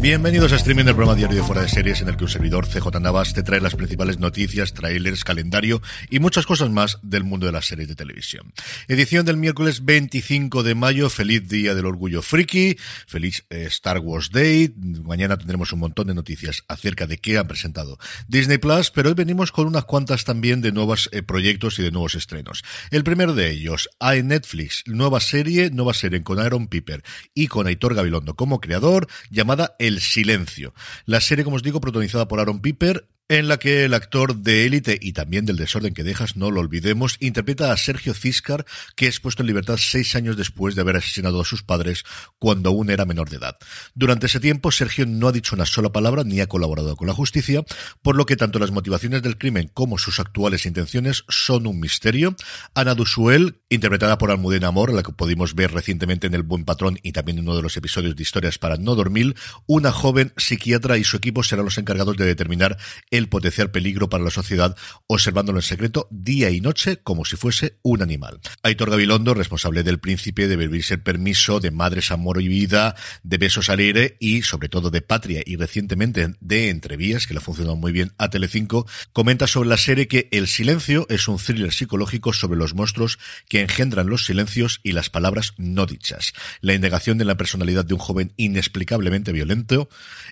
Bienvenidos a Streaming, el programa diario de Fuera de Series, en el que un servidor, CJ Navas, te trae las principales noticias, trailers, calendario y muchas cosas más del mundo de las series de televisión. Edición del miércoles 25 de mayo, feliz Día del Orgullo Friki, feliz eh, Star Wars Day. Mañana tendremos un montón de noticias acerca de qué han presentado Disney Plus, pero hoy venimos con unas cuantas también de nuevos eh, proyectos y de nuevos estrenos. El primero de ellos, a Netflix, nueva serie, nueva serie con Aaron Piper y con Aitor Gabilondo como creador, llamada el Silencio. La serie, como os digo, protagonizada por Aaron Piper, en la que el actor de élite y también del desorden que dejas, no lo olvidemos, interpreta a Sergio Ciscar, que es puesto en libertad seis años después de haber asesinado a sus padres cuando aún era menor de edad. Durante ese tiempo, Sergio no ha dicho una sola palabra ni ha colaborado con la justicia, por lo que tanto las motivaciones del crimen como sus actuales intenciones son un misterio. Ana Dusuel, interpretada por Almudena Amor, la que pudimos ver recientemente en El Buen Patrón y también en uno de los episodios de Historias para no dormir, una joven psiquiatra y su equipo serán los encargados de determinar potencial peligro para la sociedad, observándolo en secreto día y noche como si fuese un animal. Aitor Gabilondo, responsable del príncipe, de vivirse el permiso, de Madres, Amor y Vida, de Besos al aire y sobre todo de Patria y recientemente de Entrevías, que le ha funcionado muy bien a Telecinco, comenta sobre la serie que El silencio es un thriller psicológico sobre los monstruos que engendran los silencios y las palabras no dichas. La indagación de la personalidad de un joven inexplicablemente violento,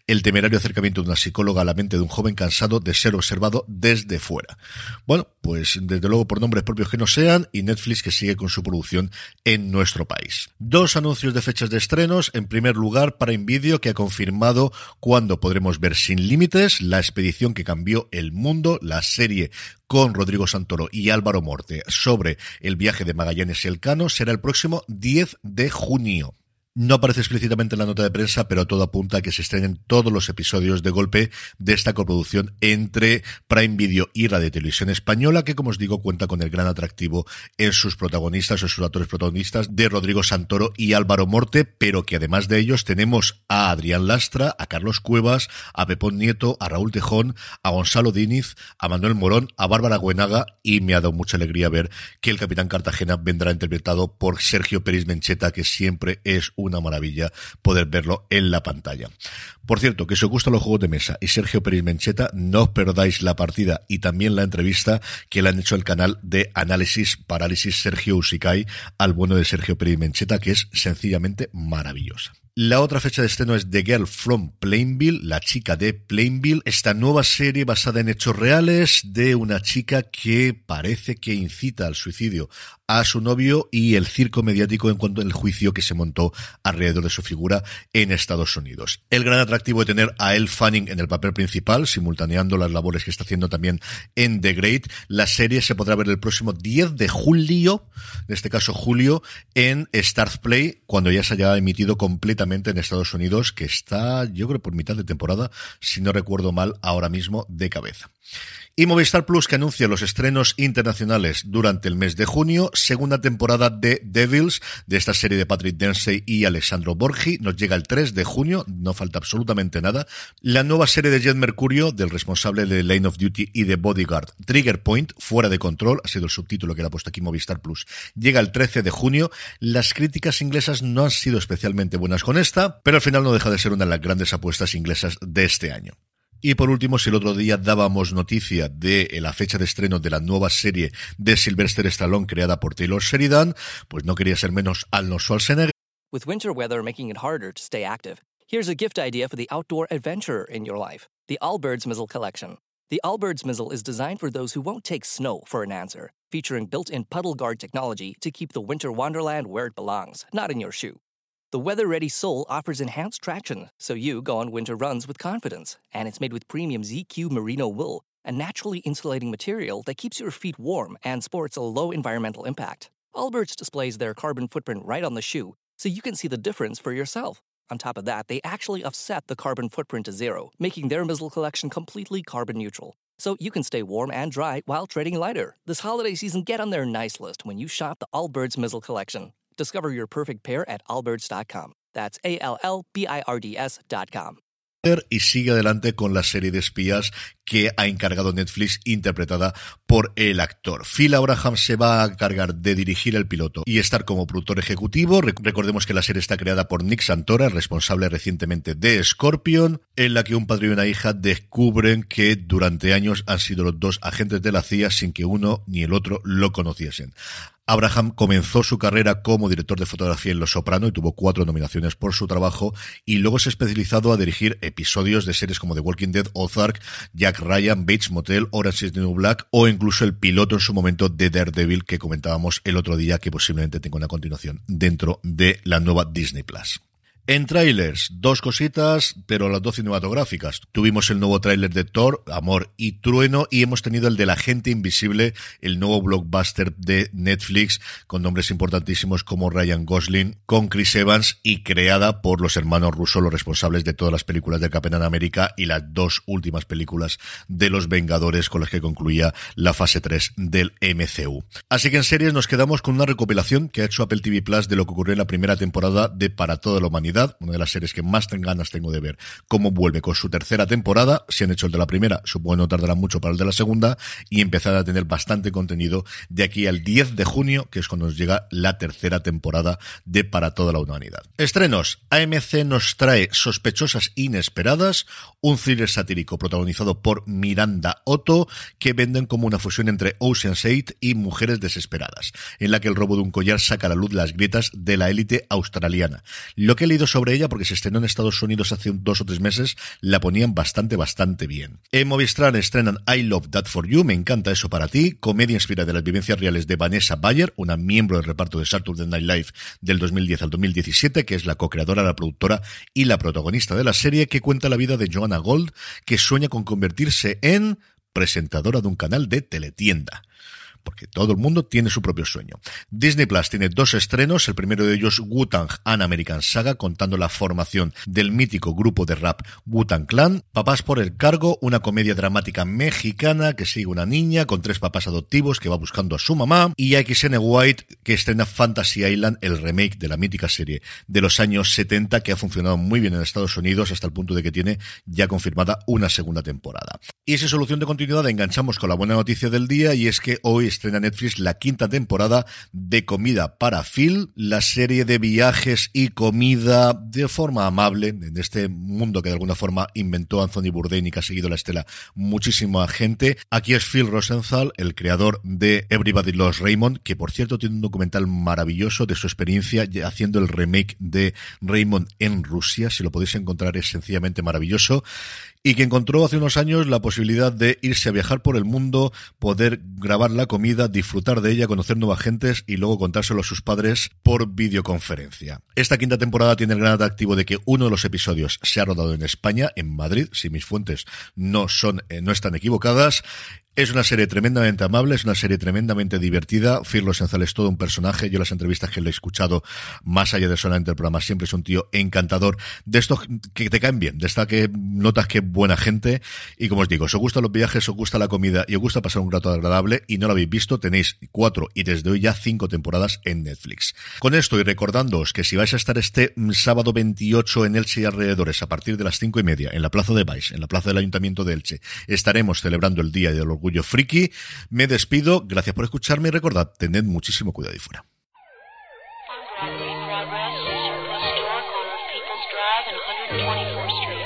el temerario acercamiento de una psicóloga a la mente de un joven cansado de ser observado desde fuera. Bueno, pues desde luego por nombres propios que no sean y Netflix que sigue con su producción en nuestro país. Dos anuncios de fechas de estrenos. En primer lugar, para Invideo que ha confirmado cuándo podremos ver Sin Límites, la expedición que cambió el mundo, la serie con Rodrigo Santoro y Álvaro Morte sobre el viaje de Magallanes y Elcano será el próximo 10 de junio. No aparece explícitamente en la nota de prensa, pero todo apunta a que se estrenen todos los episodios de golpe de esta coproducción entre Prime Video y Radio Televisión Española, que como os digo cuenta con el gran atractivo en sus protagonistas o sus actores protagonistas de Rodrigo Santoro y Álvaro Morte, pero que además de ellos tenemos a Adrián Lastra, a Carlos Cuevas, a Pepón Nieto, a Raúl Tejón, a Gonzalo Diniz, a Manuel Morón, a Bárbara Guenaga y me ha dado mucha alegría ver que el Capitán Cartagena vendrá interpretado por Sergio Peris Mencheta, que siempre es un una maravilla poder verlo en la pantalla. Por cierto, que si os gustan los juegos de mesa y Sergio Pérez Mencheta, no os perdáis la partida y también la entrevista que le han hecho el canal de análisis parálisis Sergio Usikai al bueno de Sergio Pérez Mencheta, que es sencillamente maravillosa. La otra fecha de estreno es The Girl from Plainville, la chica de Plainville, esta nueva serie basada en hechos reales de una chica que parece que incita al suicidio a su novio y el circo mediático en cuanto al juicio que se montó alrededor de su figura en Estados Unidos. El gran atractivo de tener a Elle Fanning en el papel principal, simultaneando las labores que está haciendo también en The Great. La serie se podrá ver el próximo 10 de julio, en este caso julio, en Stars Play, cuando ya se haya emitido completamente en Estados Unidos, que está, yo creo, por mitad de temporada, si no recuerdo mal, ahora mismo de cabeza. Y Movistar Plus que anuncia los estrenos internacionales durante el mes de junio, segunda temporada de Devils, de esta serie de Patrick Dempsey y Alessandro Borgi, nos llega el 3 de junio, no falta absolutamente nada. La nueva serie de Jet Mercurio, del responsable de Lane of Duty y de Bodyguard, Trigger Point, fuera de control, ha sido el subtítulo que le ha puesto aquí Movistar Plus, llega el 13 de junio. Las críticas inglesas no han sido especialmente buenas con esta, pero al final no deja de ser una de las grandes apuestas inglesas de este año. Y por último, si el otro día dábamos noticia de la fecha de estreno de la nueva serie de Sylvester Stallone creada por Taylor Sheridan, pues no quería ser menos Arnold Schwarzenegger. With winter weather making it harder to stay active, here's a gift idea for the outdoor adventurer in your life. The Allbirds Mizzle Collection. The Allbirds Mizzle is designed for those who won't take snow for an answer, featuring built-in puddle guard technology to keep the winter wonderland where it belongs, not in your shoe. The weather ready sole offers enhanced traction, so you go on winter runs with confidence. And it's made with premium ZQ merino wool, a naturally insulating material that keeps your feet warm and sports a low environmental impact. Allbirds displays their carbon footprint right on the shoe, so you can see the difference for yourself. On top of that, they actually offset the carbon footprint to zero, making their Mizzle collection completely carbon neutral. So you can stay warm and dry while trading lighter. This holiday season, get on their nice list when you shop the Allbirds Mizzle collection. Discover your perfect pair at allbirds.com. That's A L L B I R D S.com. y sigue adelante con la serie de espías que ha encargado Netflix interpretada por el actor. Phil Abraham se va a cargar de dirigir el piloto y estar como productor ejecutivo. Recordemos que la serie está creada por Nick Santora, responsable recientemente de Scorpion, en la que un padre y una hija descubren que durante años han sido los dos agentes de la CIA sin que uno ni el otro lo conociesen. Abraham comenzó su carrera como director de fotografía en Los Soprano y tuvo cuatro nominaciones por su trabajo y luego se ha especializado a dirigir episodios de series como The Walking Dead, Ozark, Jack Ryan, Bates Motel, Orange is New Black o incluso el piloto en su momento de Daredevil que comentábamos el otro día que posiblemente tenga una continuación dentro de la nueva Disney Plus. En trailers, dos cositas, pero las dos cinematográficas. Tuvimos el nuevo tráiler de Thor, Amor y Trueno, y hemos tenido el de La Gente Invisible, el nuevo blockbuster de Netflix, con nombres importantísimos como Ryan Gosling, con Chris Evans, y creada por los hermanos Russo, los responsables de todas las películas del Capitán América y las dos últimas películas de los Vengadores con las que concluía la fase 3 del MCU. Así que en series nos quedamos con una recopilación que ha hecho Apple TV Plus de lo que ocurrió en la primera temporada de Para toda la humanidad una de las series que más ganas tengo de ver cómo vuelve con su tercera temporada. Si han hecho el de la primera, supongo no tardará mucho para el de la segunda y empezar a tener bastante contenido de aquí al 10 de junio, que es cuando nos llega la tercera temporada de Para toda la humanidad. Estrenos. AMC nos trae Sospechosas Inesperadas, un thriller satírico protagonizado por Miranda Otto, que venden como una fusión entre Ocean's 8 y Mujeres Desesperadas, en la que el robo de un collar saca a la luz las grietas de la élite australiana. Lo que he leído sobre ella porque se estrenó en Estados Unidos hace dos o tres meses, la ponían bastante, bastante bien. En Movistar estrenan I Love That For You, me encanta eso para ti, comedia inspirada de las vivencias reales de Vanessa Bayer, una miembro del reparto de Saturday Night Live del 2010 al 2017, que es la co-creadora, la productora y la protagonista de la serie, que cuenta la vida de Joanna Gold, que sueña con convertirse en presentadora de un canal de teletienda porque todo el mundo tiene su propio sueño. Disney Plus tiene dos estrenos, el primero de ellos Wu-Tang An American Saga, contando la formación del mítico grupo de rap Wu-Tang Clan, Papás por el cargo, una comedia dramática mexicana que sigue una niña con tres papás adoptivos que va buscando a su mamá, y XN White que estrena Fantasy Island, el remake de la mítica serie de los años 70 que ha funcionado muy bien en Estados Unidos hasta el punto de que tiene ya confirmada una segunda temporada. Y esa solución de continuidad enganchamos con la buena noticia del día y es que hoy estrena Netflix la quinta temporada de Comida para Phil, la serie de viajes y comida de forma amable en este mundo que de alguna forma inventó Anthony Bourdain y que ha seguido la estela muchísima gente. Aquí es Phil Rosenthal, el creador de Everybody Loves Raymond, que por cierto tiene un documental maravilloso de su experiencia haciendo el remake de Raymond en Rusia. Si lo podéis encontrar es sencillamente maravilloso y que encontró hace unos años la posibilidad de irse a viajar por el mundo, poder grabar la comida, disfrutar de ella, conocer nuevas gentes y luego contárselo a sus padres por videoconferencia. Esta quinta temporada tiene el gran atractivo de que uno de los episodios se ha rodado en España, en Madrid, si mis fuentes no son, eh, no están equivocadas, Es una serie tremendamente amable, es una serie tremendamente divertida. Firlo Senzal es todo un personaje. Yo las entrevistas que le he escuchado, más allá de solamente el programa, siempre es un tío encantador. De estos que te caen bien, de esta que notas que buena gente. Y como os digo, si os gustan los viajes, os gusta la comida y os gusta pasar un rato agradable y no lo habéis visto, tenéis cuatro y desde hoy ya cinco temporadas en Netflix. Con esto y recordándoos que si vais a estar este sábado 28 en Elche y alrededores a partir de las cinco y media en la Plaza de Baix, en la Plaza del Ayuntamiento de Elche, estaremos celebrando el Día del Orgullo Friki. Me despido, gracias por escucharme y recordad, tened muchísimo cuidado ahí fuera. Progress, Historic on People's Drive and 124th Street.